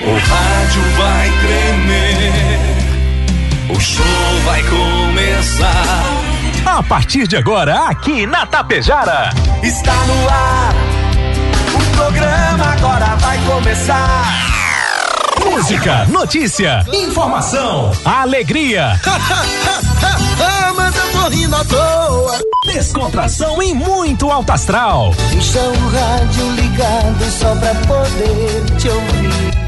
O rádio vai tremer. O show vai começar. A partir de agora, aqui na Tapejara. Está no ar. O programa agora vai começar. Música, notícia, informação, alegria. mas eu tô rindo à toa. Descontração e muito alto astral. Deixa o rádio ligado só pra poder te ouvir.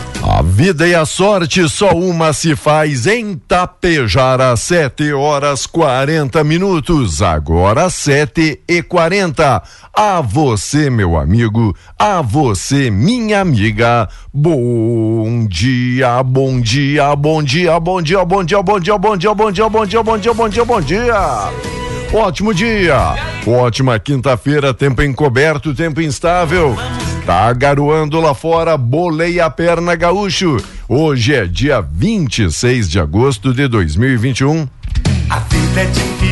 A vida e a sorte só uma se faz em Tapejara, sete horas 40 minutos. Agora sete e quarenta. A você, meu amigo, a você, minha amiga. Bom dia, bom dia, bom dia, bom dia, bom dia, bom dia, bom dia, bom dia, bom dia, bom dia, bom dia, bom dia. Ótimo dia, ótima quinta-feira, tempo encoberto, tempo instável. Tá garoando lá fora, bolei a perna gaúcho. Hoje é dia 26 de agosto de 2021.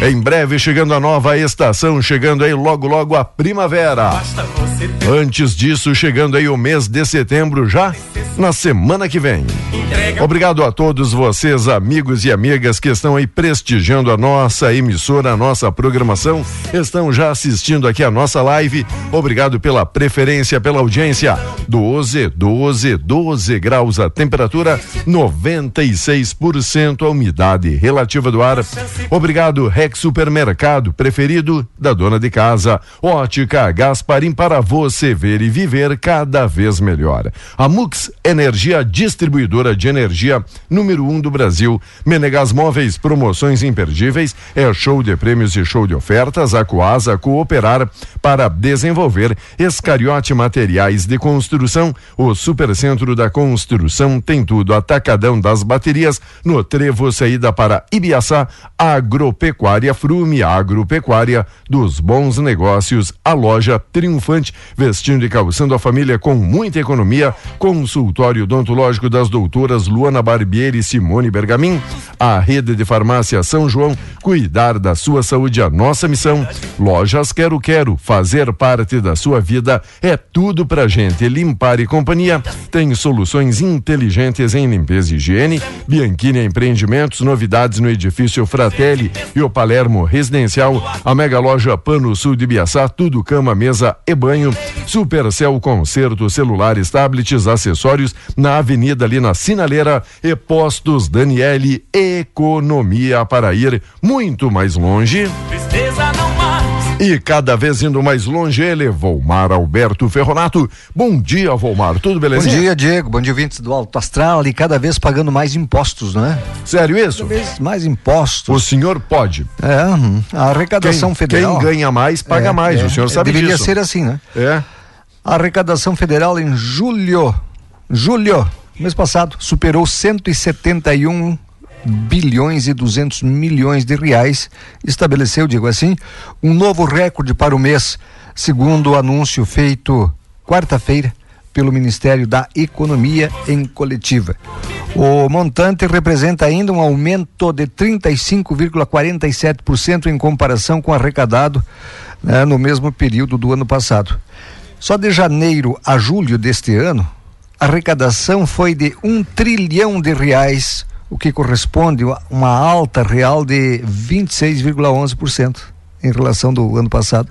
Em breve chegando a nova estação, chegando aí logo logo a primavera. Antes disso, chegando aí o mês de setembro já na semana que vem. Obrigado a todos vocês, amigos e amigas que estão aí prestigiando a nossa emissora, a nossa programação, estão já assistindo aqui a nossa live. Obrigado pela preferência, pela audiência. 12, 12, 12 graus a temperatura, 96% a umidade relativa do ar. Obrigado, Rex Supermercado, preferido da dona de casa. Ótica Gasparim para você ver e viver cada vez melhor. A Mux Energia, distribuidora de energia número um do Brasil. Menegas Móveis, promoções imperdíveis. É show de prêmios e show de ofertas. A Coasa cooperar para desenvolver Escariote Materiais de Construção. O Supercentro da Construção tem tudo. Atacadão das baterias no Trevo saída para Ibiaçá. Agropecuária Frume, agropecuária dos bons negócios. A loja triunfante, vestindo e calçando a família com muita economia. Consultório odontológico das doutoras Luana Barbieri e Simone Bergamin. A rede de farmácia São João, cuidar da sua saúde, a nossa missão. Lojas Quero Quero, fazer parte da sua vida é tudo pra gente. Limpar e companhia tem soluções inteligentes em limpeza e higiene. Bianchini Empreendimentos, novidades no edifício Fratelli e o Palermo Residencial. A mega loja Pano Sul de Biaçá, tudo cama, mesa e banho. Supercel Concerto, celulares, tablets, acessórios na avenida ali na Sinaleira e Postos Daniele Economia para ir muito mais longe. E cada vez indo mais longe, ele, Volmar Alberto Ferronato. Bom dia, Volmar. Tudo Bom belezinha? dia, Diego. Bom dia, ouvintes do Alto Astral. E cada vez pagando mais impostos, não é? Sério isso? Cada vez mais O impostos. senhor pode. É, hum, a arrecadação Quem, federal. quem ganha mais, paga É, mais. é, o senhor sabe Deveria disso. ser assim, né? É. A arrecadação federal em julho, julho, mês passado, superou 171 bilhões e 200 milhões de reais. Estabeleceu, digo assim, um novo recorde para o mês, segundo o anúncio feito quarta-feira pelo Ministério da Economia em coletiva. O montante representa ainda um aumento de 35,47% em comparação com o arrecadado né, no mesmo período do ano passado. Só de janeiro a julho deste ano, a arrecadação foi de um trilhão de reais, o que corresponde a uma alta real de 26,11% em relação do ano passado.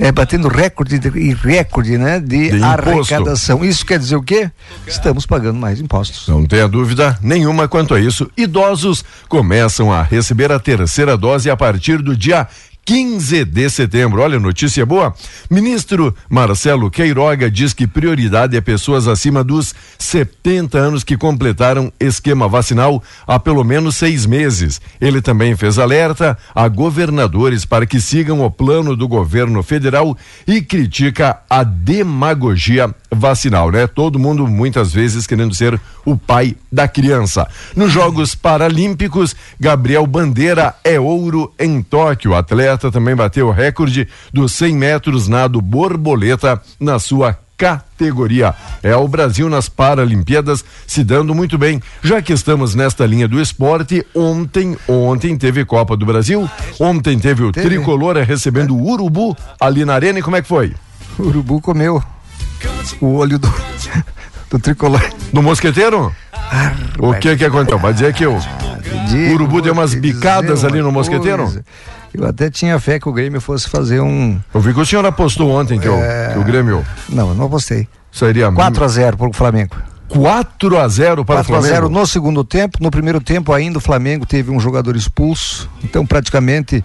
É, batendo recorde de- e recorde né, de, De arrecadação. Isso quer dizer o quê? Estamos pagando mais impostos. Não tenha dúvida nenhuma quanto a isso. Idosos começam a receber a terceira dose a partir do dia 15 de setembro. Olha, notícia boa. Ministro Marcelo Queiroga diz que prioridade é pessoas acima dos 70 anos que completaram esquema vacinal há pelo menos seis meses. Ele também fez alerta a governadores para que sigam o plano do governo federal e critica a demagogia vacinal, né? Todo mundo muitas vezes querendo ser o pai da criança. Nos Jogos Paralímpicos, Gabriel Bandeira é ouro em Tóquio. O atleta também bateu o recorde dos 100 metros nado borboleta na sua categoria. É o Brasil nas Paralimpíadas se dando muito bem. Já que estamos nesta linha do esporte, ontem, ontem teve Copa do Brasil, ontem teve o teve. Tricolor recebendo o Urubu ali na arena e como é que foi? O Urubu comeu o olho do, do tricolor. No mosqueteiro? Ah, o que que aconteceu? Vai dizer que o Urubu deu umas bicadas ali no mosqueteiro? Coisa. Eu até tinha fé que o Grêmio fosse fazer um. Eu vi que o senhor apostou ontem que, é... o, que o Grêmio. Não, eu não apostei. Seria 4 a 0 para o Flamengo. 4 a 0 para 4 o Flamengo. 4 a 0 no segundo tempo. No primeiro tempo ainda o Flamengo teve um jogador expulso. Então praticamente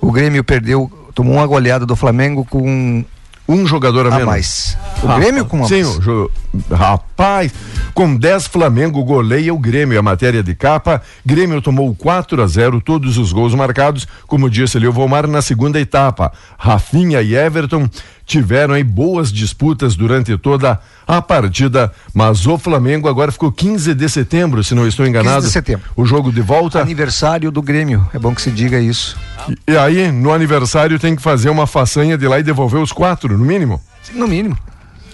o Grêmio perdeu, tomou uma goleada do Flamengo com um jogador a, a menos. mais. O Rapaz, Grêmio com uma Sim, mais. O, rapaz, com 10 Flamengo goleia o Grêmio. A matéria de capa, Grêmio tomou 4 a 0 todos os gols marcados, como disse ali o Volmar na segunda etapa. Rafinha e Everton tiveram aí boas disputas durante toda a partida, mas o Flamengo agora ficou 15 de setembro, se não estou enganado. 15 de setembro. O jogo de volta. Aniversário do Grêmio, é bom que se diga isso. E, e aí, no aniversário tem que fazer uma façanha de lá e devolver os quatro, no mínimo? No mínimo.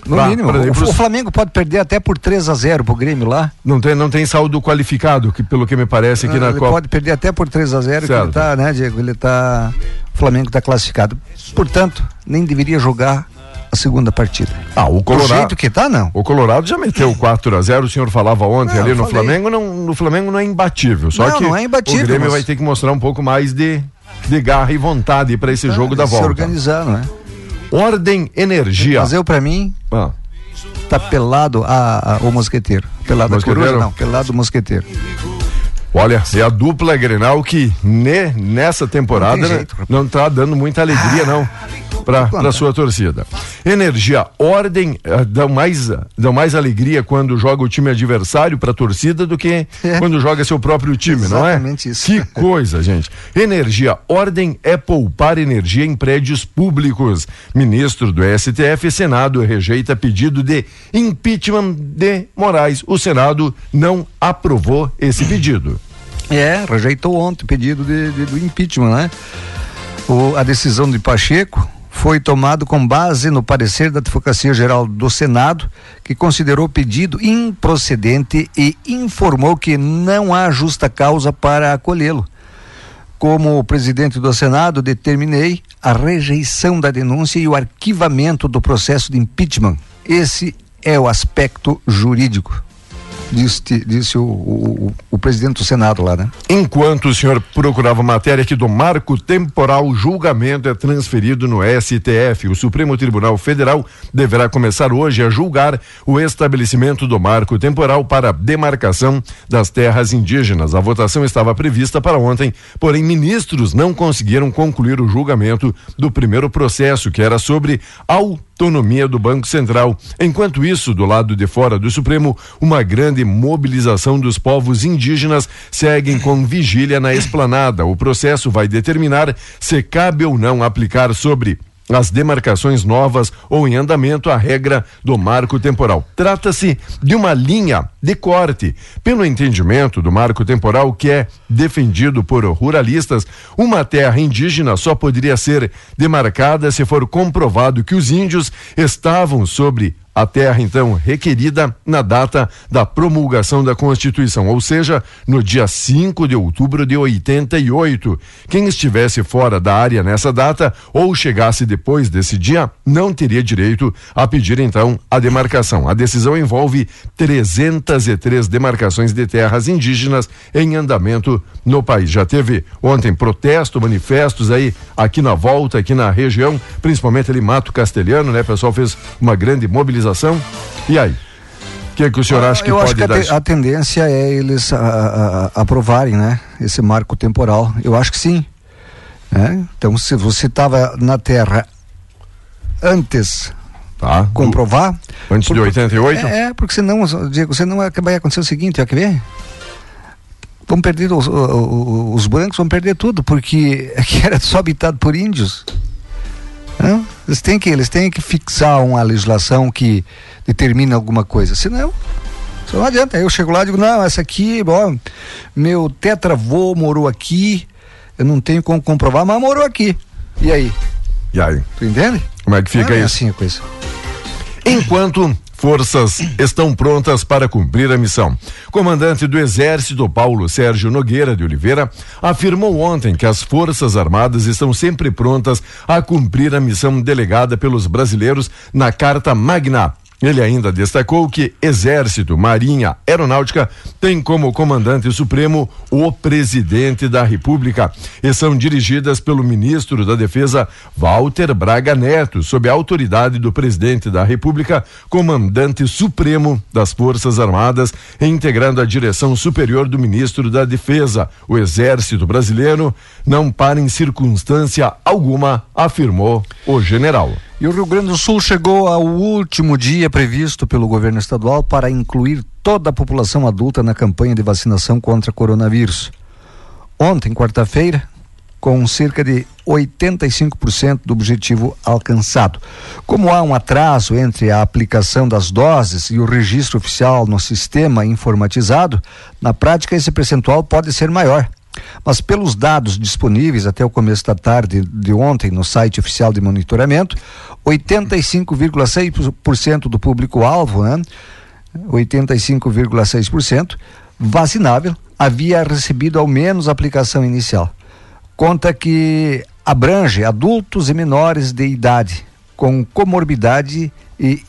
No mínimo. Exemplo, o, o, Flamengo pode perder até por 3 a 0 pro Grêmio lá. Não tem, não tem saldo qualificado, que pelo que me parece aqui na ele Copa. Pode perder até por 3 a 0 certo. que ele tá, né, Diego? Ele tá. Flamengo está classificado. Portanto, nem deveria jogar a segunda partida. Ah, o Colorado. Do jeito que tá, não. O Colorado já meteu 4 a 0 o senhor falava ontem não, ali no falei. Flamengo, não, no Flamengo não é imbatível. Só não, que não é imbatível, o Grêmio mas... vai ter que mostrar um pouco mais de, de garra e vontade para esse ah, jogo da volta. Se organizar, não é? Ordem Energia. Eu, para mim, ah. tá pelado a, a, o mosqueteiro. Pelado mosqueteiro? a coruja, não, pelado o mosqueteiro. Olha, é a dupla Grenal que ne, nessa temporada não, jeito, não tá dando muita alegria, não para sua torcida. Energia, ordem, uh, dá mais, dá mais alegria quando joga o time adversário para a torcida do que é. quando joga seu próprio time, Exatamente não é? Isso. Que coisa, gente. Energia, ordem é poupar energia em prédios públicos. Ministro do STF, Senado rejeita pedido de impeachment de Moraes. O Senado não aprovou esse pedido. É, rejeitou ontem o pedido de, de, do impeachment, né? O, a decisão de Pacheco foi tomado com base no parecer da Advocacia Geral do Senado, que considerou o pedido improcedente e informou que não há justa causa para acolhê-lo. Como presidente do Senado, determinei a rejeição da denúncia e o arquivamento do processo de impeachment. Esse é o aspecto jurídico disse, disse o, o, o, presidente do Senado lá, né? Enquanto o senhor procurava matéria aqui do marco temporal, o julgamento é transferido no STF. O Supremo Tribunal Federal deverá começar hoje a julgar o estabelecimento do marco temporal para demarcação das terras indígenas. A votação estava prevista para ontem, porém ministros não conseguiram concluir o julgamento do primeiro processo, que era sobre ao autonomia do Banco Central. Enquanto isso, do lado de fora do Supremo, uma grande mobilização dos povos indígenas seguem com vigília na esplanada. O processo vai determinar se cabe ou não aplicar sobre as demarcações novas ou em andamento a regra do marco temporal. Trata-se de uma linha de corte. Pelo entendimento do marco temporal que é defendido por ruralistas, uma terra indígena só poderia ser demarcada se for comprovado que os índios estavam sobre a terra então requerida na data da promulgação da Constituição, ou seja, no dia 5 de outubro de 88. Quem estivesse fora da área nessa data ou chegasse depois desse dia não teria direito a pedir então a demarcação. A decisão envolve 303 demarcações de terras indígenas em andamento no país. Já teve ontem protesto, manifestos aí aqui na volta, aqui na região, principalmente ali Mato Castelhano, né? O pessoal fez uma grande mobilização e aí? O que, é que o senhor acha que Eu pode acho que dar? A, a tendência é eles a, a, aprovarem, né? Esse marco temporal. Eu acho que sim. Né? Então, se você estava na Terra antes Tá. comprovar. Antes de 88? É, é, porque senão, Diego, senão vai acontecer o seguinte, ó, quer ver? Vão perder os, os, os bancos, vão perder tudo, porque aqui era só habitado por índios. Não? Eles têm que, eles têm que fixar uma legislação que determina alguma coisa, senão não adianta. Eu chego lá e digo, não, essa aqui, ó, meu tetravô morou aqui, eu não tenho como comprovar, mas morou aqui. E aí? E aí? Tu entende? Como é que fica não é isso? assim a coisa. Enquanto forças estão prontas para cumprir a missão. Comandante do Exército, Paulo Sérgio Nogueira de Oliveira, afirmou ontem que as Forças Armadas estão sempre prontas a cumprir a missão delegada pelos brasileiros na Carta Magna ele ainda destacou que Exército, Marinha, Aeronáutica têm como comandante supremo o presidente da República e são dirigidas pelo ministro da Defesa, Walter Braga Neto, sob a autoridade do presidente da República, comandante supremo das Forças Armadas, integrando a direção superior do ministro da Defesa. O Exército Brasileiro não para em circunstância alguma, afirmou o general. E o Rio Grande do Sul chegou ao último dia previsto pelo governo estadual para incluir toda a população adulta na campanha de vacinação contra coronavírus. Ontem, quarta-feira, com cerca de 85% do objetivo alcançado. Como há um atraso entre a aplicação das doses e o registro oficial no sistema informatizado, na prática esse percentual pode ser maior. Mas pelos dados disponíveis até o começo da tarde de ontem no site oficial de monitoramento, 85,6% do público-alvo, né? 85,6% vacinável havia recebido ao menos a aplicação inicial. Conta que abrange adultos e menores de idade com comorbidade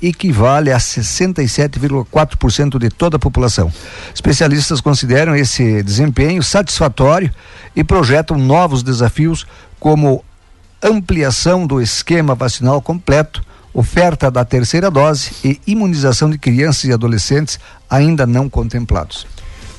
equivale a 67,4% de toda a população. Especialistas consideram esse desempenho satisfatório e projetam novos desafios como ampliação do esquema vacinal completo, oferta da terceira dose e imunização de crianças e adolescentes ainda não contemplados.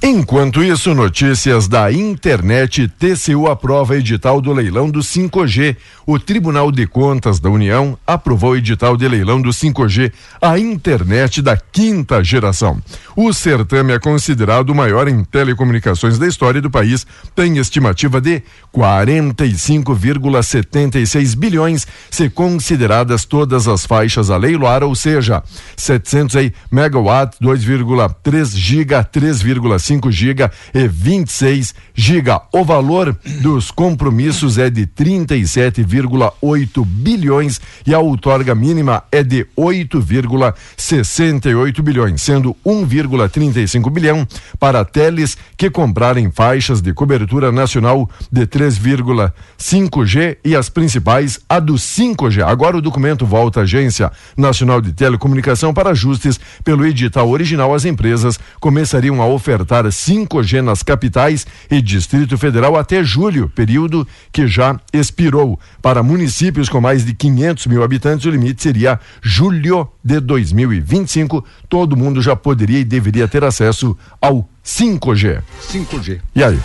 Enquanto isso, notícias da internet, TCU aprova edital do leilão do 5G. O Tribunal de Contas da União aprovou o edital de leilão do 5G, a internet da quinta geração. O certame é considerado o maior em telecomunicações da história do país, tem estimativa de 45,76 bilhões, se consideradas todas as faixas a leiloar, ou seja, 700 aí, megawatt, 2,3 giga, 3,5 5 GB e 26 GB. O valor dos compromissos é de 37,8 bilhões e a outorga mínima é de 8,68 bilhões, sendo 1,35 bilhão para teles que comprarem faixas de cobertura nacional de 3,5G e as principais a do 5G. Agora o documento volta à Agência Nacional de Telecomunicação para ajustes pelo edital original. As empresas começariam a ofertar 5G nas capitais e Distrito Federal até julho, período que já expirou. Para municípios com mais de 500 mil habitantes, o limite seria julho de 2025. Todo mundo já poderia e deveria ter acesso ao 5G. 5G. E aí?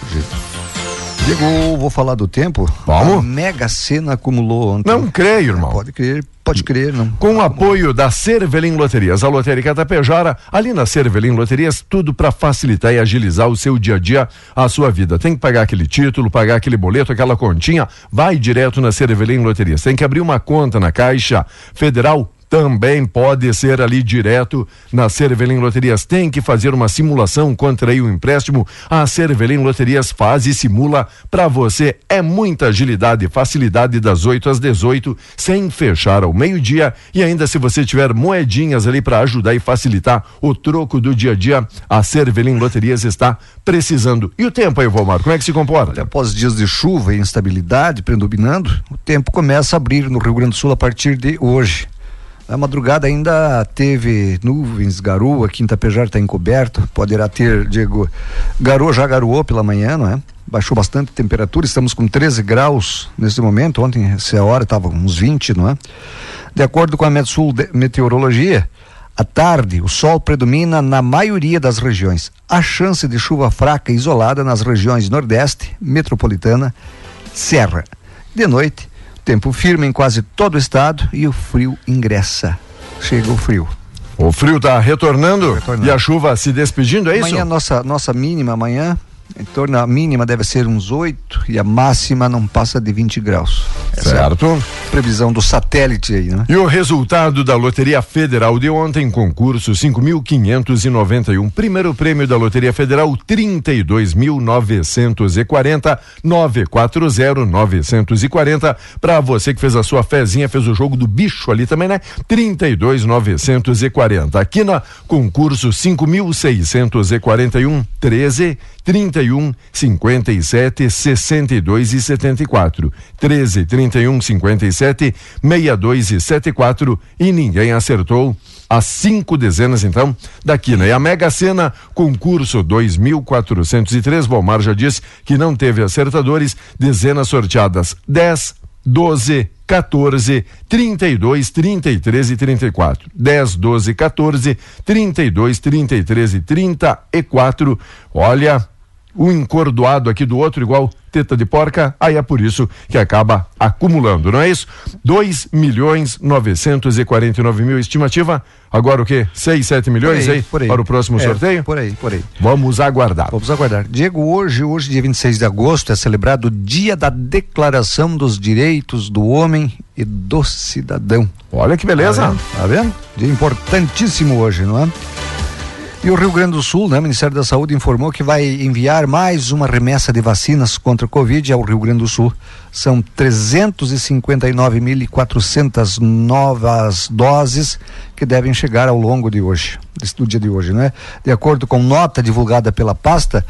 Diego, vou falar do tempo. Vamos? A Mega Sena acumulou ontem. Não creio, irmão. Pode crer, pode crer, não. Com o apoio da Cervelim Loterias, a lotérica Tapejara, ali na Cervelim Loterias, tudo para facilitar e agilizar o seu dia a dia, a sua vida. Tem que pagar aquele título, pagar aquele boleto, aquela continha, vai direto na Cervelim Loterias. Tem que abrir uma conta na Caixa Federal também pode ser ali direto na Cervelim Loterias. Tem que fazer uma simulação contra aí o empréstimo. A Cervelim Loterias faz e simula para você. É muita agilidade e facilidade das 8 às 18, sem fechar ao meio-dia. E ainda se você tiver moedinhas ali para ajudar e facilitar o troco do dia a dia, a Cervelim Loterias está precisando. E o tempo aí, Valmar, como é que se comporta? Após dias de chuva e instabilidade predominando, o tempo começa a abrir no Rio Grande do Sul a partir de hoje. Na madrugada ainda teve nuvens, garoa, Quinta Pejar está encoberto, poderá ter, Diego, garoa já garoou pela manhã, não é? Baixou bastante a temperatura, estamos com 13 graus nesse momento, ontem essa hora estava uns 20, não é? De acordo com a Metsul Meteorologia, à tarde o sol predomina na maioria das regiões. A chance de chuva fraca isolada nas regiões Nordeste, Metropolitana, Serra De noite, tempo firme em quase todo o estado e o frio ingressa. Chega o frio. O frio está retornando, Retornando. e a chuva se despedindo, é isso? Amanhã, nossa, nossa mínima amanhã, em torno a mínima deve ser uns 8 e a máxima não passa de 20 graus. Essa é Certo. previsão do satélite aí, né? E o resultado da Loteria Federal de ontem, concurso 5.591. Primeiro prêmio da Loteria Federal, 32.940, 940-940. Para você que fez a sua fezinha, fez o jogo do bicho ali também, né? 32.940. Aqui na concurso 5.641, 13, 31, 57, 62 e 74. 13, 31, 57, 62 e 74 e ninguém acertou. As cinco dezenas, então, da quina. E a Mega Sena, concurso 2403. Valmar já disse que não teve acertadores. Dezenas sorteadas 10, 12, 14, 32, 33 e 34. 10, 12, 14, 32, 33 e 34. Olha, um encordoado aqui do outro, igual teta de porca, aí é por isso que acaba acumulando, não é isso? 2 milhões 949 mil estimativa. Agora o quê? 6, 7 milhões aí, por aí. para o próximo É, sorteio? Por aí, por aí. Vamos aguardar. Vamos aguardar. Diego, hoje, hoje, dia 26 de agosto, é celebrado o Dia da Declaração dos Direitos do Homem e do Cidadão. Olha que beleza. Tá vendo? Tá vendo? Dia importantíssimo hoje, não é? E o Rio Grande do Sul, né? O Ministério da Saúde informou que vai enviar mais uma remessa de vacinas contra a Covid ao Rio Grande do Sul. São 359.400 novas doses que devem chegar ao longo de hoje, do dia de hoje, né? De acordo com nota divulgada pela pasta,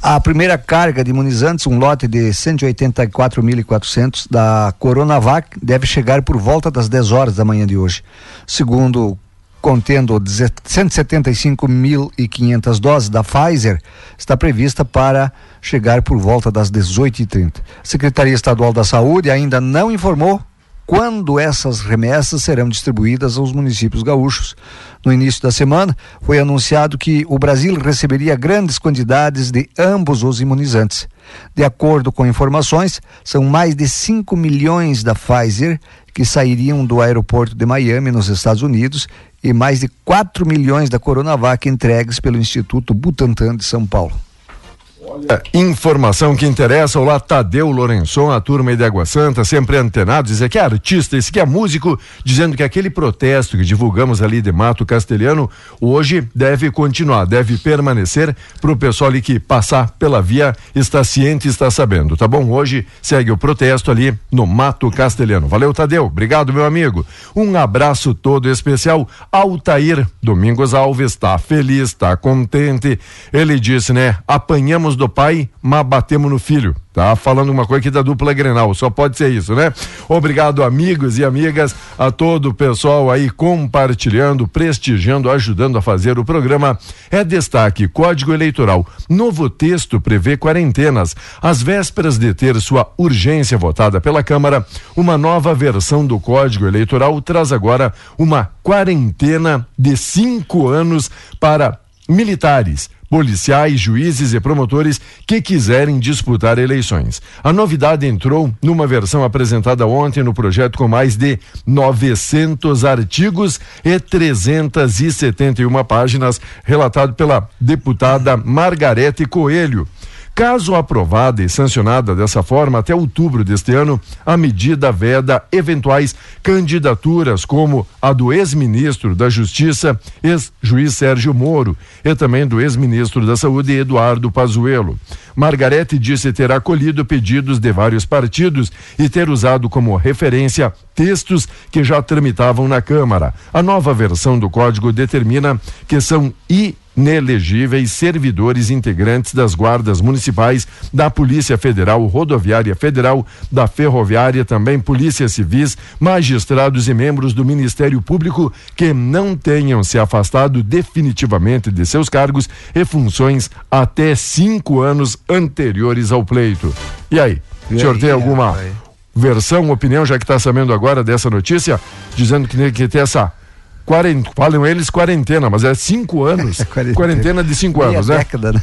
a primeira carga de imunizantes, um lote de 184.400 da Coronavac, deve chegar por volta das 10 horas da manhã de hoje. Segundo contendo 175.500 doses da Pfizer, está prevista para chegar por volta das 18h30. A Secretaria Estadual da Saúde ainda não informou quando essas remessas serão distribuídas aos municípios gaúchos. No início da semana, foi anunciado que o Brasil receberia grandes quantidades de ambos os imunizantes. De acordo com informações, são mais de 5 milhões da Pfizer que sairiam do aeroporto de Miami, nos Estados Unidos, e mais de 4 milhões da Coronavac entregues pelo Instituto Butantan de São Paulo. É, Informação que interessa, olá Tadeu Lourençon, a turma de Água Santa, sempre antenado, dizer que é artista, esse que é músico, dizendo que aquele protesto que divulgamos ali de Mato Castelhano, hoje deve continuar, deve permanecer para o pessoal ali que passar pela via está ciente, está sabendo, tá bom? Hoje segue o protesto ali no Mato Castelhano. Valeu, Tadeu, obrigado, meu amigo. Um abraço todo especial. Altair Domingos Alves está feliz, está contente. Ele disse, né? Apanhamos do pai, mas batemos no filho. Tá falando uma coisa aqui da dupla Grenal, só pode ser isso, né? Obrigado, amigos e amigas, a todo o pessoal aí compartilhando, prestigiando, ajudando a fazer o programa. É destaque: Código Eleitoral. Novo texto prevê quarentenas. Às vésperas de ter sua urgência votada pela Câmara, uma nova versão do Código Eleitoral traz agora uma quarentena de cinco anos para militares policiais, juízes e promotores que quiserem disputar eleições. A novidade entrou numa versão apresentada ontem no projeto com mais de 900 artigos e 371 páginas, relatado pela deputada Margarete Coelho. Caso aprovada e sancionada dessa forma, até outubro deste ano, a medida veda eventuais candidaturas, como a do ex-ministro da Justiça, ex-juiz Sérgio Moro, e também do ex-ministro da Saúde, Eduardo Pazuello. Margarete disse ter acolhido pedidos de vários partidos e ter usado como referência textos que já tramitavam na Câmara. A nova versão do código determina que são inelegíveis servidores integrantes das guardas municipais, da Polícia Federal, Rodoviária Federal, da Ferroviária, também polícias civis, magistrados e membros do Ministério Público que não tenham se afastado definitivamente de seus cargos e funções até cinco anos anteriores ao pleito. E aí, E o senhor aí, tem alguma versão, opinião, já que está sabendo agora dessa notícia, dizendo que tem que ter essa quarent, falam eles quarentena, mas é cinco anos. quarentena. quarentena. de cinco Meia anos, né? década, né?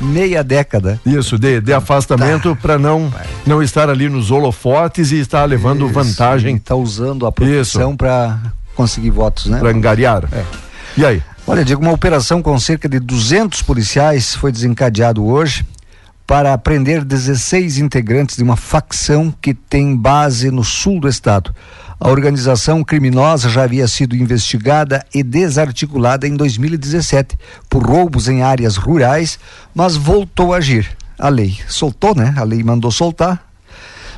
Meia década. Isso, de, de afastamento tá. para não, não estar ali nos holofotes e estar levando Isso. vantagem. Está usando a proteção para conseguir votos, né? Para angariar. É. E aí? Olha, digo, uma operação com cerca de 200 policiais foi desencadeado hoje para prender 16 integrantes de uma facção que tem base no sul do estado. A organização criminosa já havia sido investigada e desarticulada em 2017 por roubos em áreas rurais, mas voltou a agir. A lei soltou, né? A lei mandou soltar.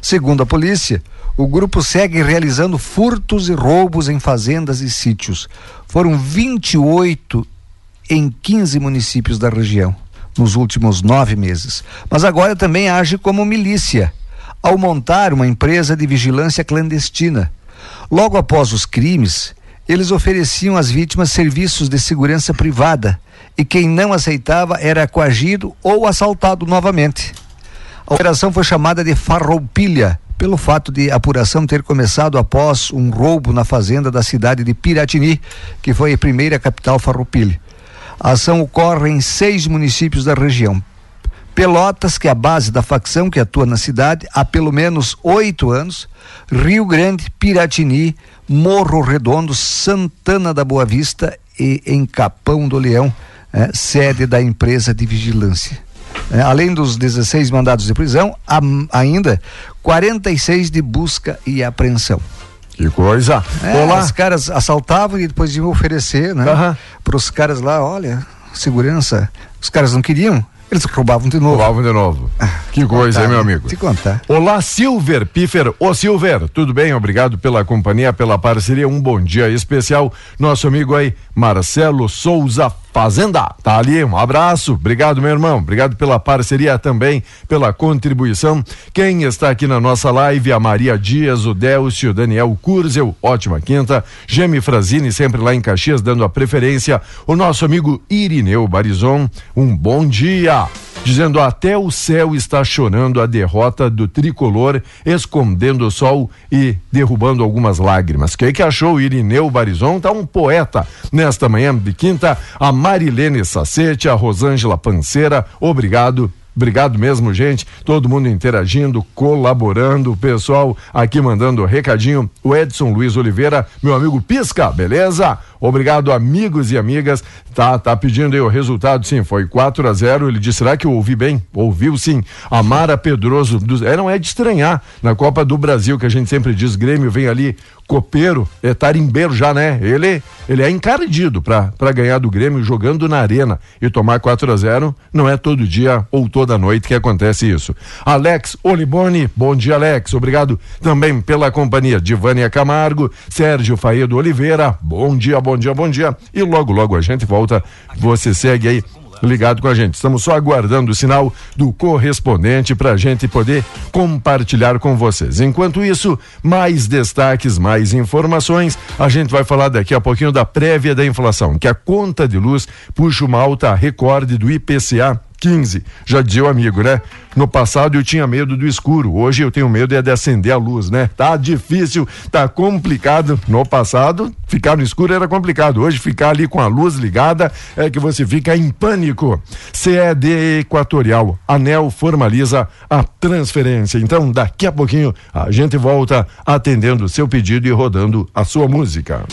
Segundo a polícia, o grupo segue realizando furtos e roubos em fazendas e sítios. Foram 28 em 15 municípios da região nos últimos nove meses. Mas agora também age como milícia, ao montar uma empresa de vigilância clandestina. Logo após os crimes, eles ofereciam às vítimas serviços de segurança privada e quem não aceitava era coagido ou assaltado novamente. A operação foi chamada de Farroupilha, pelo fato de a apuração ter começado após um roubo na fazenda da cidade de Piratini, que foi a primeira capital farroupilha. A ação ocorre em seis municípios da região. Pelotas, que é a base da facção que atua na cidade há pelo menos oito anos, Rio Grande, Piratini, Morro Redondo, Santana da Boa Vista e em Capão do Leão, é, sede da empresa de vigilância. É, além dos 16 mandados de prisão, há ainda 46 de busca e apreensão. Que coisa. É, Olá. Os caras assaltavam e depois iam oferecer, né? Uhum. Para os caras lá, olha, segurança. Os caras não queriam, eles roubavam de novo. Roubavam de novo. Que coisa, contar, hein, meu amigo? Te contar. Olá, Silver Piffer. Ô, Silver, tudo bem? Obrigado pela companhia, pela parceria. Um bom dia especial. Nosso amigo aí, Marcelo Souza Fazenda. Tá ali, um abraço. Obrigado, meu irmão. Obrigado pela parceria também, pela contribuição. Quem está aqui na nossa live, a Maria Dias, o Delcio, o Daniel Kurzel, ótima quinta. Gemi Frazini, sempre lá em Caxias, dando a preferência. O nosso amigo Irineu Barizon, um bom dia dizendo até o céu está chorando a derrota do tricolor, escondendo o sol e derrubando algumas lágrimas. Quem que achou Irineu Barizon? Tá um poeta nesta manhã de quinta. A Marilene Sacete, a Rosângela Panceira, obrigado Obrigado mesmo, gente. Todo mundo interagindo, colaborando, o pessoal aqui mandando recadinho. O Edson Luiz Oliveira, meu amigo Pisca, beleza? Obrigado, amigos e amigas. Tá, tá pedindo aí o resultado, sim, foi 4 a 0 Ele disse, será que eu ouvi bem? Ouviu sim. Amara Pedroso, do, é, não é de estranhar. Na Copa do Brasil, que a gente sempre diz, Grêmio vem ali, copeiro, é tarimbeiro já, né? Ele, ele é encardido para ganhar do Grêmio jogando na arena e tomar 4 a 0 Não é todo dia ou toda noite que acontece isso. Alex Oliboni, bom dia, Alex. Obrigado também pela companhia. Divânia Camargo, Sérgio Faedo Oliveira, bom dia, bom dia, bom dia. E logo, logo a gente volta. Você segue aí ligado com a gente. Estamos só aguardando o sinal do correspondente para a gente poder compartilhar com vocês. Enquanto isso, mais destaques, mais informações. A gente vai falar daqui a pouquinho da prévia da inflação, que a conta de luz puxa uma alta recorde do IPCA 15. Já dizia o amigo, né? No passado eu tinha medo do escuro, hoje eu tenho medo é de acender a luz, né? Tá difícil, tá complicado. No passado, ficar no escuro era complicado. Hoje, ficar ali com a luz ligada é que você fica em pânico. CED Equatorial, ANEL formaliza a transferência. Então, daqui a pouquinho, a gente volta atendendo o seu pedido e rodando a sua música.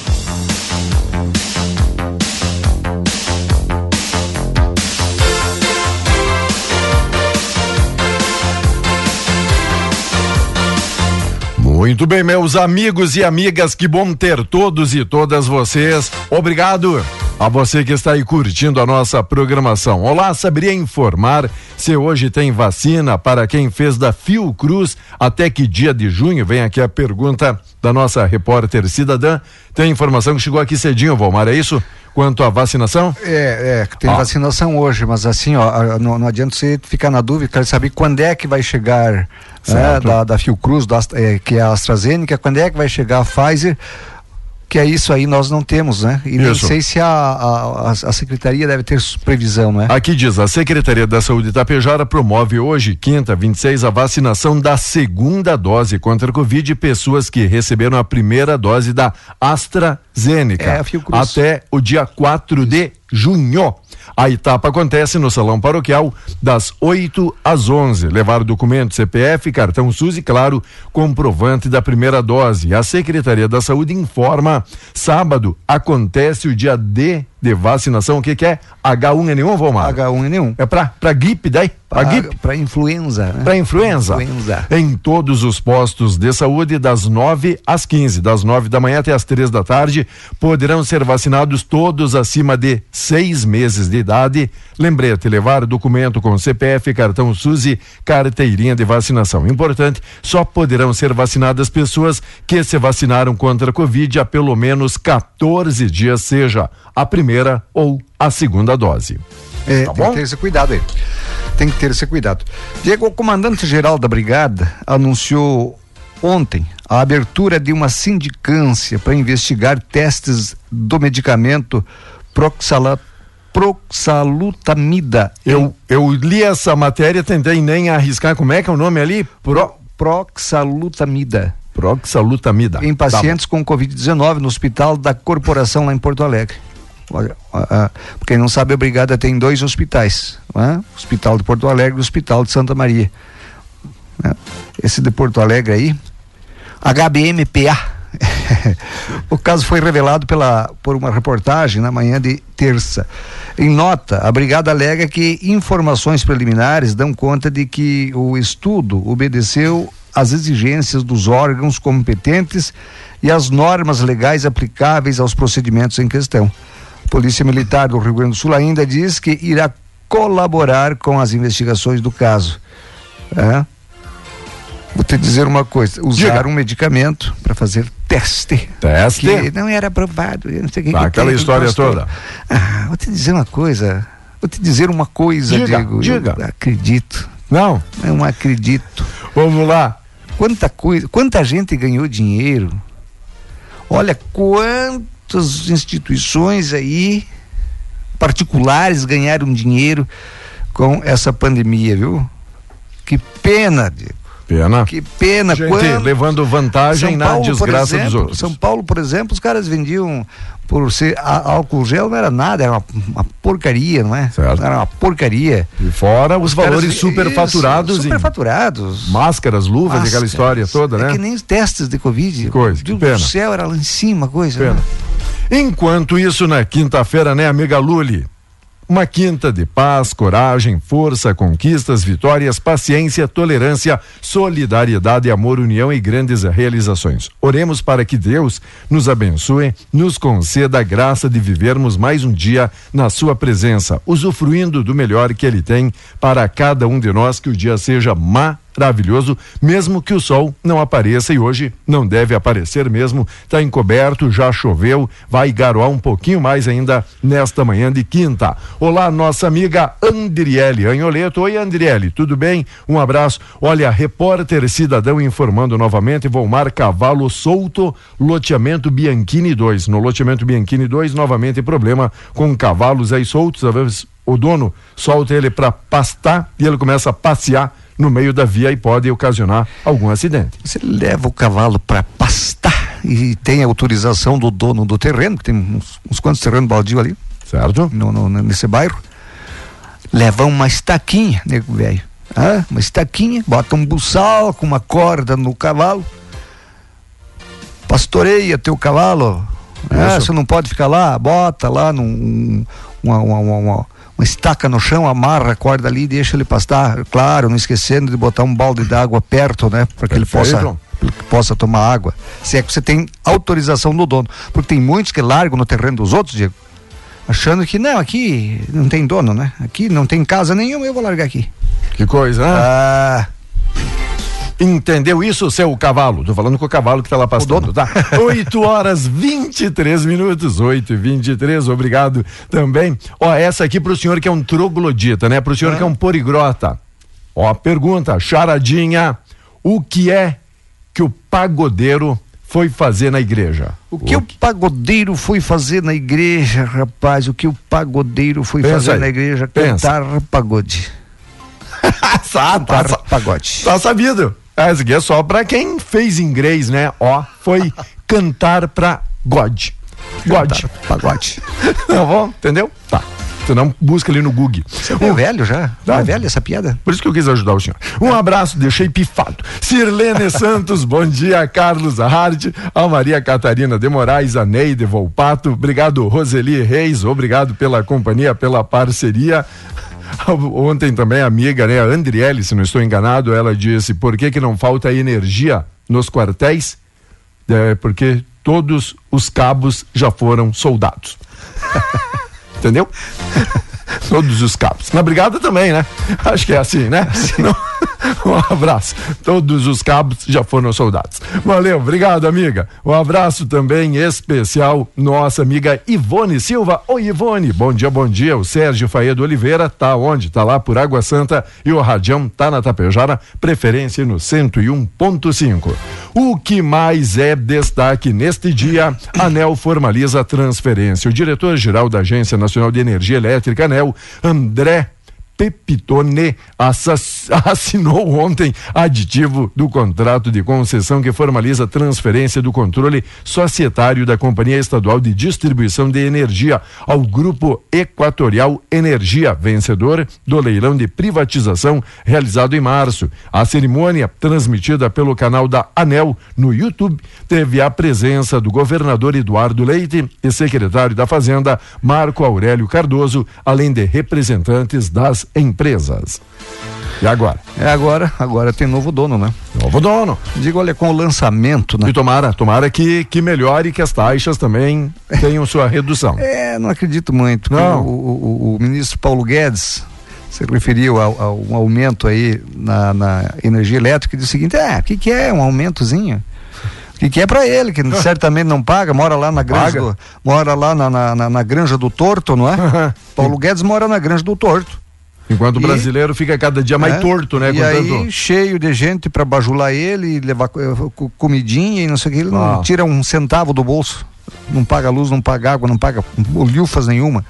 Muito bem, meus amigos e amigas, que bom ter todos e todas vocês. Obrigado a você que está aí curtindo a nossa programação. Olá, saberia informar se hoje tem vacina para quem fez da Fiocruz até que dia de junho? Vem aqui a pergunta da nossa repórter cidadã. Tem informação que chegou aqui cedinho, Valmar, é isso? Quanto à vacinação? É, é tem ah. vacinação hoje, mas assim, ó, não, não adianta você ficar na dúvida, quero saber quando é que vai chegar é, da, da Fiocruz, da, é, que é a AstraZeneca, quando é que vai chegar a Pfizer? que é isso aí nós não temos, né? E nem Isso. sei se a, a, a, secretaria deve ter previsão, não é? Aqui diz, a Secretaria da Saúde Itapejara promove hoje, quinta, 26, a vacinação da segunda dose contra a Covid de pessoas que receberam a primeira dose da AstraZeneca É, até o dia 4 de junho. A etapa acontece no Salão Paroquial das 8 às 11. Levar documento CPF, cartão SUS e, claro, comprovante da primeira dose. A Secretaria da Saúde informa: sábado acontece o dia D de vacinação. O que, que é? H1N1, Valmar? H1N1. É pra, pra gripe daí? Pra gripe? Para influenza, né? Para influenza. Influenza. Em todos os postos de saúde, das 9 às 15, das 9 da manhã até as três da tarde, poderão ser vacinados todos acima de seis meses de idade. Lembrete, levar documento com CPF, cartão SUS e carteirinha de vacinação. Importante, só poderão ser vacinadas pessoas que se vacinaram contra a Covid há pelo menos 14 dias, seja a primeira ou a segunda dose. É, Tá tem que ter esse cuidado aí. Tem que ter esse cuidado. Diego, o comandante-geral da brigada anunciou ontem a abertura de uma sindicância para investigar testes do medicamento proxalutamida. Eu, eu li essa matéria, tentei nem arriscar. Como é que é o nome ali? Pro, Proxalutamida. proxalutamida. em Tá pacientes com Covid-19 no hospital da corporação lá em Porto Alegre. Pra quem não sabe, a Brigada tem dois hospitais: é? o Hospital de Porto Alegre e Hospital de Santa Maria. né? Esse de Porto Alegre aí, HBMPA. o caso foi revelado pela, por uma reportagem na manhã de terça. Em nota, a Brigada alega que informações preliminares dão conta de que o estudo obedeceu às exigências dos órgãos competentes e às normas legais aplicáveis aos procedimentos em questão. Polícia Militar do Rio Grande do Sul ainda diz que irá colaborar com as investigações do caso. É. Vou te dizer uma coisa: usar Diga. um medicamento para fazer teste. Teste? Que não era aprovado. eu Não sei Tá, que aquela história toda. Ah, vou te dizer uma coisa. Vou te dizer uma coisa, Diga, Diego. diga. Eu acredito. Não, Não acredito. vamos lá. Quanta coisa, quanta gente ganhou dinheiro. Olha quantas instituições aí particulares ganharam dinheiro com essa pandemia, viu? Que pena, Diego. Pena. Que pena. Gente, quando- levando vantagem São na Paulo, desgraça exemplo, dos outros. São Paulo, por exemplo, os caras vendiam por ser álcool gel não era nada, era uma, uma porcaria, não é? Certo. Era uma porcaria. E fora os, caras- valores superfaturados Isso, em superfaturados. máscaras, luvas, Máscaras. aquela história toda, É né? que nem os testes de Covid. Que coisa, que Deus pena. do céu, era lá em cima coisa. Pena. né? Enquanto isso, na quinta-feira, né, amiga Luli? Uma quinta de paz, coragem, força, conquistas, vitórias, paciência, tolerância, solidariedade, amor, união e grandes realizações. Oremos para que Deus nos abençoe, nos conceda a graça de vivermos mais um dia na Sua presença, usufruindo do melhor que Ele tem para cada um de nós, que o dia seja maravilhoso, mesmo que o sol não apareça e hoje não deve aparecer mesmo, está encoberto, já choveu, vai garoar um pouquinho mais ainda nesta manhã de quinta. Olá, nossa amiga Andriele Anholeto. Oi, Andriele, tudo bem? Um abraço. Olha, repórter cidadão informando novamente, Volmar Cavalo Solto, loteamento Bianchini 2. No loteamento Bianchini 2, novamente problema com cavalos aí soltos, o dono solta ele para pastar e ele começa a passear no meio da via e pode ocasionar algum acidente. Você leva o cavalo para pastar e tem autorização do dono do terreno, que tem uns, uns quantos terrenos baldio ali, Certo? no, no- nesse bairro. Leva uma estaquinha, nego velho. Ah, uma estaquinha, bota um buçal com uma corda no cavalo, pastoreia teu cavalo. Ah, você não pode ficar lá, bota lá num, uma, uma, uma, uma- uma estaca no chão, amarra a corda ali e deixa ele pastar. Claro, não esquecendo de botar um balde d'água perto, né? Para que ele possa, que possa tomar água. Se é que você tem autorização do dono. Porque tem muitos que largam no terreno dos outros, Diego, achando que não, aqui não tem dono, né? Aqui não tem casa nenhuma, eu vou largar aqui. Que coisa, né? Ah, Entendeu isso, seu cavalo? Tô falando com o cavalo que tá lá pastando, tá? 8 horas 23 minutos, 8 e 23 obrigado também. Ó, essa aqui pro senhor que é um troglodita, né? Pro senhor que é um poligrota. Ó, pergunta, charadinha, o que é que o pagodeiro foi fazer na igreja? O que o, o pagodeiro foi fazer na igreja, rapaz? O que o pagodeiro foi Pensa fazer aí. na igreja? Pensa. Cantar pagode. Sabe, Cantar tá, pagode. tá sabido. Ah, Esse aqui é só pra quem fez inglês, né? Ó, foi cantar pra God. God. Pagode. Tá bom? Entendeu? Tá. Você não busca ali no Google. Você é velho já? Tá. É velho essa piada? Por isso que eu quis ajudar o senhor. Um abraço, deixei pifado. Sirlene Santos, bom dia. Carlos Hart, a Maria Catarina de Moraes, a Neide Volpato. Obrigado, Roseli Reis. Obrigado pela companhia, pela parceria. Ontem também a amiga, né, a Andriele, se não estou enganado, ela disse: por que, que não falta energia nos quartéis? É, porque todos os cabos já foram soldados. Entendeu? Todos os cabos. Na brigada também, né? Acho que é assim, né? Não- Um abraço. Todos os cabos já foram soldados. Valeu, obrigado, amiga. Um abraço também especial, nossa amiga Ivone Silva. Oi, Ivone. Bom dia, bom dia. O Sérgio Faedo Oliveira tá onde? Tá lá por Água Santa e o Radião tá na Tapejara, preferência no 101.5. O que mais é destaque neste dia? ANEL formaliza a transferência. O diretor-geral da Agência Nacional de Energia Elétrica, ANEL, André Pepitone assinou ontem aditivo do contrato de concessão que formaliza a transferência do controle societário da Companhia Estadual de Distribuição de Energia ao Grupo Equatorial Energia, vencedor do leilão de privatização realizado em março. A cerimônia, transmitida pelo canal da ANEL no YouTube, teve a presença do governador Eduardo Leite e secretário da Fazenda, Marco Aurélio Cardoso, além de representantes das empresas. E agora? É agora, agora tem novo dono, né? Novo dono. Digo, olha, com o lançamento, né? E tomara, tomara que, que melhore e que as taxas também tenham sua redução. É, não acredito muito. Não. O, o- o ministro Paulo Guedes se referiu ao, ao um aumento aí na, na energia elétrica e disse o seguinte: é, o que, que é um aumentozinho? O que, que é para ele, que certamente não paga, mora lá na granja paga. do, mora lá na, na, na- na granja do Torto, não é? Paulo Guedes mora na granja do Torto. Enquanto o E- brasileiro fica cada dia mais É, torto, né? E aí, cheio de gente para bajular ele, levar eh, co- comidinha e não sei o que, ele Ah. não tira um centavo do bolso. Não paga luz, não paga água, não paga bolhufas nenhuma.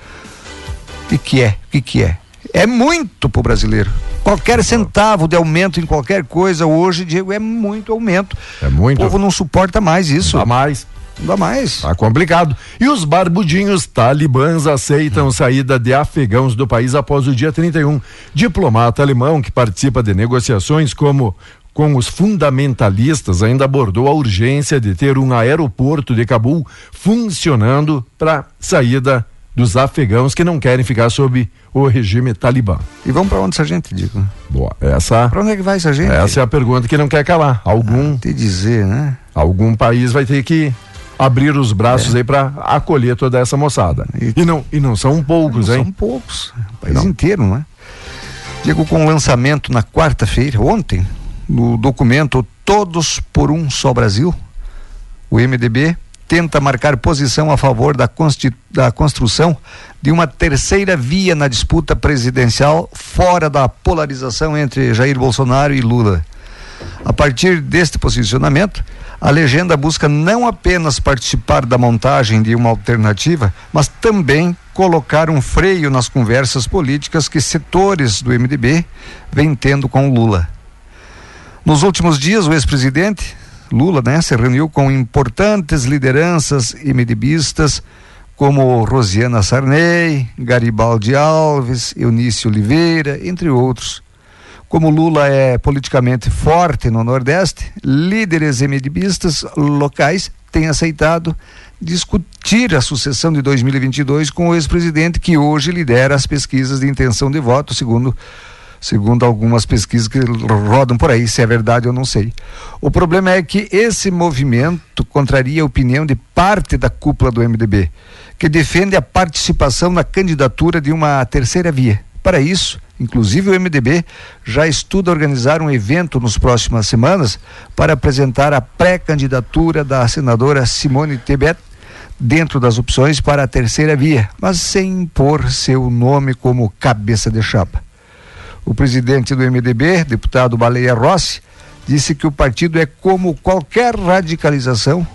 O que, que é? O que, que é? É muito pro brasileiro. Qualquer centavo de aumento em qualquer coisa hoje, Diego, é muito aumento. É muito. O povo não suporta mais isso. Dá mais. Não dá mais. Tá complicado. E os barbudinhos talibãs aceitam saída de afegãos do país após o dia 31. Diplomata alemão que participa de negociações como com os fundamentalistas ainda abordou a urgência de ter um aeroporto de Cabul funcionando para saída dos afegãos que não querem ficar sob o regime talibã. E vamos para onde essa gente, Diego? Boa, essa Para onde é que vai essa gente? essa é a pergunta que não quer calar. Algum Te dizer, né? algum país vai ter que abrir os braços aí para acolher toda essa moçada. E- E não, e não são poucos, Não hein? São poucos. O país Não. inteiro, não é? Digo, com o lançamento na quarta-feira, ontem, no documento Todos por um Só Brasil, o MDB tenta marcar posição a favor da, da construção de uma terceira via na disputa presidencial fora da polarização entre Jair Bolsonaro e Lula. A partir deste posicionamento, a legenda busca não apenas participar da montagem de uma alternativa, mas também colocar um freio nas conversas políticas que setores do MDB vêm tendo com Lula. Nos últimos dias, o ex-presidente Lula né, se reuniu com importantes lideranças MDBistas como Rosiana Sarney, Garibaldi Alves, Eunício Oliveira, entre outros. Como Lula é politicamente forte no Nordeste, líderes MDBistas locais têm aceitado discutir a sucessão de 2022 com o ex-presidente que hoje lidera as pesquisas de intenção de voto, segundo segundo algumas pesquisas que rodam por aí, se é verdade eu não sei. O problema é que esse movimento contraria a opinião de parte da cúpula do MDB, que defende a participação na candidatura de uma terceira via. Para isso, inclusive o MDB já estuda organizar um evento nas próximas semanas para apresentar a pré-candidatura da senadora Simone Tebet dentro das opções para a terceira via, mas sem impor seu nome como cabeça de chapa. O presidente do MDB, deputado Baleia Rossi, disse que o partido é como qualquer radicalização,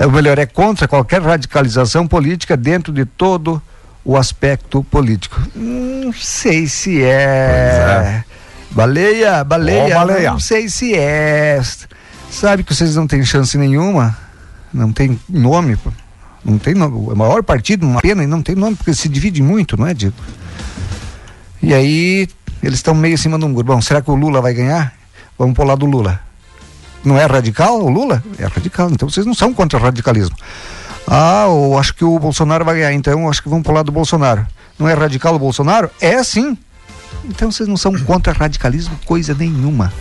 ou melhor, é contra qualquer radicalização política dentro de todo o aspecto político. Não sei se é. Baleia, baleia, Ó, baleia. não sei se é. Sabe que vocês não têm chance nenhuma, não tem nome, não tem nome. O maior partido, uma pena, e não tem nome, porque se divide muito, não é, Diego? E aí, eles estão meio em cima do muro. Bom, será que o Lula vai ganhar? Vamos lado do Lula. Não é radical o Lula? É radical, então vocês não são contra o radicalismo. Ah, eu acho que o Bolsonaro vai ganhar, então acho que vamos pro lado do Bolsonaro. Não é radical o Bolsonaro? É sim. Então vocês não são contra radicalismo coisa nenhuma.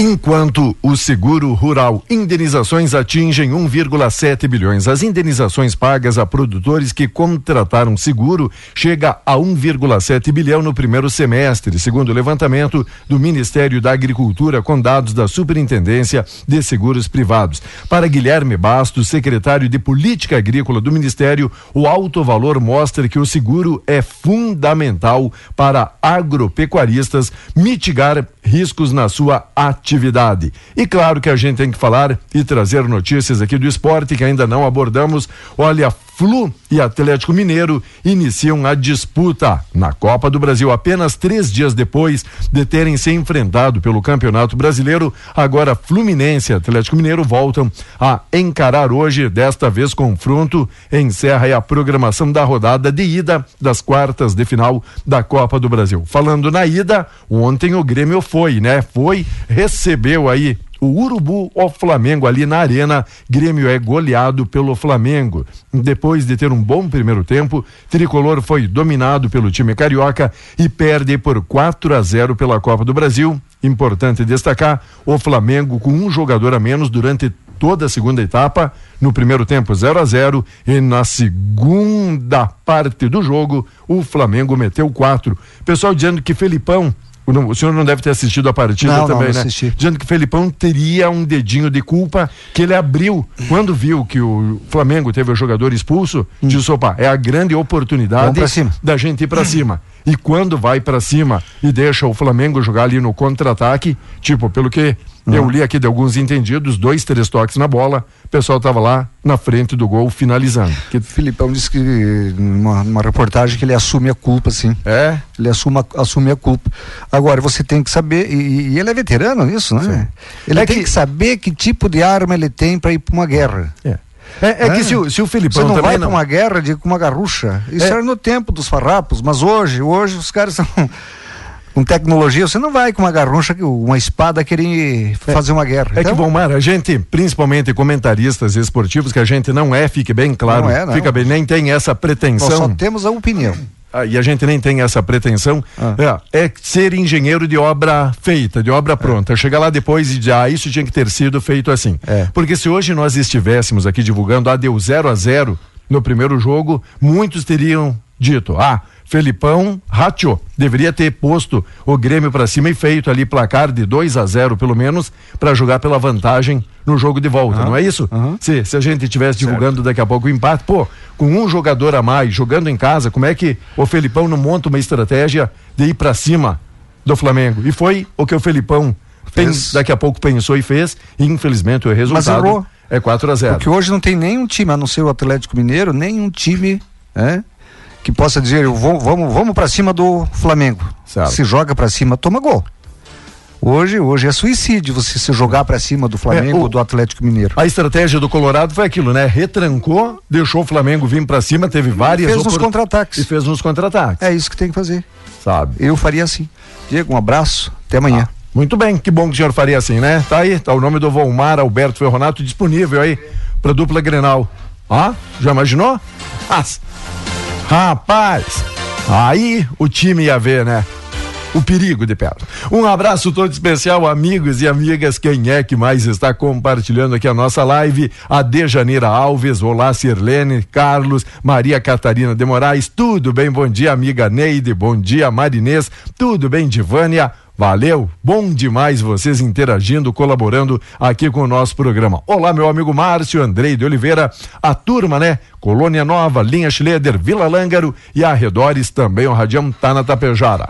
Enquanto o seguro rural indenizações atingem 1,7 bilhões, as indenizações pagas a produtores que contrataram seguro chega a 1,7 bilhão no primeiro semestre, segundo o levantamento do Ministério da Agricultura com dados da Superintendência de Seguros Privados. Para Guilherme Bastos, secretário de Política Agrícola do Ministério, o alto valor mostra que o seguro é fundamental para agropecuaristas mitigar riscos na sua atividade. E claro que a gente tem que falar e trazer notícias aqui do esporte que ainda não abordamos. Olha, Flu e Atlético Mineiro iniciam a disputa na Copa do Brasil apenas três dias depois de terem se enfrentado pelo Campeonato Brasileiro. Agora Fluminense e Atlético Mineiro voltam a encarar hoje, desta vez confronto, encerra a programação da rodada de ida das quartas de final da Copa do Brasil. Falando na ida, ontem o Grêmio foi, né? Foi, recebeu aí o Urubu ao Flamengo ali na arena. Grêmio é goleado pelo Flamengo. Depois de ter um bom primeiro tempo, Tricolor foi dominado pelo time carioca e perde por 4 a 0 pela Copa do Brasil. Importante destacar o Flamengo com um jogador a menos durante toda a segunda etapa. No primeiro tempo 0 a 0 e na segunda parte do jogo o Flamengo meteu quatro. Pessoal dizendo que Felipão o não- o senhor não deve ter assistido a partida Não, não, também, não né? assisti. Dizendo que Felipão teria um dedinho de culpa que ele abriu quando viu que o Flamengo teve o jogador expulso, disse, opa, é a grande Hum. Oportunidade pra cima. da gente ir pra cima. E quando vai pra cima e deixa o Flamengo jogar ali no contra-ataque, tipo, pelo que eu li aqui de alguns entendidos, dois, três toques na bola, o pessoal tava lá na frente do gol finalizando. Que O Filipão disse que numa, numa reportagem que ele assume a culpa, sim. é, Ele assume a, assume a culpa. Agora, você tem que saber, e, e ele é veterano nisso, né? Ele É tem que- que... saber que tipo de arma ele tem para ir para uma guerra. é. É, é que É. se o, se o Você Felipão não também vai não... para uma guerra de, com uma garrucha. Isso É. era no tempo dos farrapos, mas hoje, hoje os caras são com tecnologia, você não vai com uma garrucha, uma espada querer fazer uma guerra. É Então, que, Valmar, a gente, principalmente comentaristas esportivos, que a gente não é, fique bem claro, Não é, não. fica bem, nem tem essa nós pretensão. só temos a opinião. Ah, e a gente nem tem essa pretensão, Ah. é, é ser engenheiro de obra feita, de obra pronta. Chegar lá depois e dizer, ah, isso tinha que ter sido feito assim. É. Porque se hoje nós estivéssemos aqui divulgando, ah, deu 0 a 0 no primeiro jogo, muitos teriam dito, ah, Felipão rachou. Deveria ter posto o Grêmio para cima e feito ali placar de 2 a 0 pelo menos, para jogar pela vantagem no jogo de volta, não é isso? Se, se a gente estivesse divulgando daqui a pouco o empate, pô, com um jogador a mais, jogando em casa, como é que o Felipão não monta uma estratégia de ir para cima do Flamengo? E foi o que o Felipão Fez. daqui a pouco pensou e fez, e infelizmente o resultado errou. é 4 a 0 Porque hoje não tem nenhum time, a não ser o Atlético Mineiro, nenhum time né, que possa dizer, eu vou- vamos, vamos para cima do Flamengo. Certo. Se joga para cima, toma gol. Hoje, hoje é suicídio você se jogar para cima do Flamengo É, o- ou do Atlético Mineiro. A estratégia do Colorado foi aquilo, né? Retrancou, deixou o Flamengo vir para cima, teve várias fez nos opor- contra-ataques. E fez nos contra-ataques, É isso que tem que fazer. sabe? Eu faria assim. Diego, um abraço, até amanhã. Muito bem, que bom que o senhor faria assim, né? Tá aí, tá o nome do Volmar Alberto Ferronato disponível aí pra dupla Grenal. Ah, já imaginou? As- Rapaz, aí o time ia ver, né? O perigo de perto. Um abraço todo especial, amigos e amigas. Quem é que mais está compartilhando aqui a nossa live? A Dejaneira Alves, olá, Sirlene, Carlos, Maria Catarina de Moraes, tudo bem? Bom dia, amiga Neide, bom dia, Marinês, tudo bem, Divânia? Valeu, bom demais vocês interagindo, colaborando aqui com o nosso programa. Olá, meu amigo Márcio Andrei de Oliveira, a turma, né? Colônia Nova, Linha Schleder, Vila Lângaro e arredores também o Radião tá na Tapejara.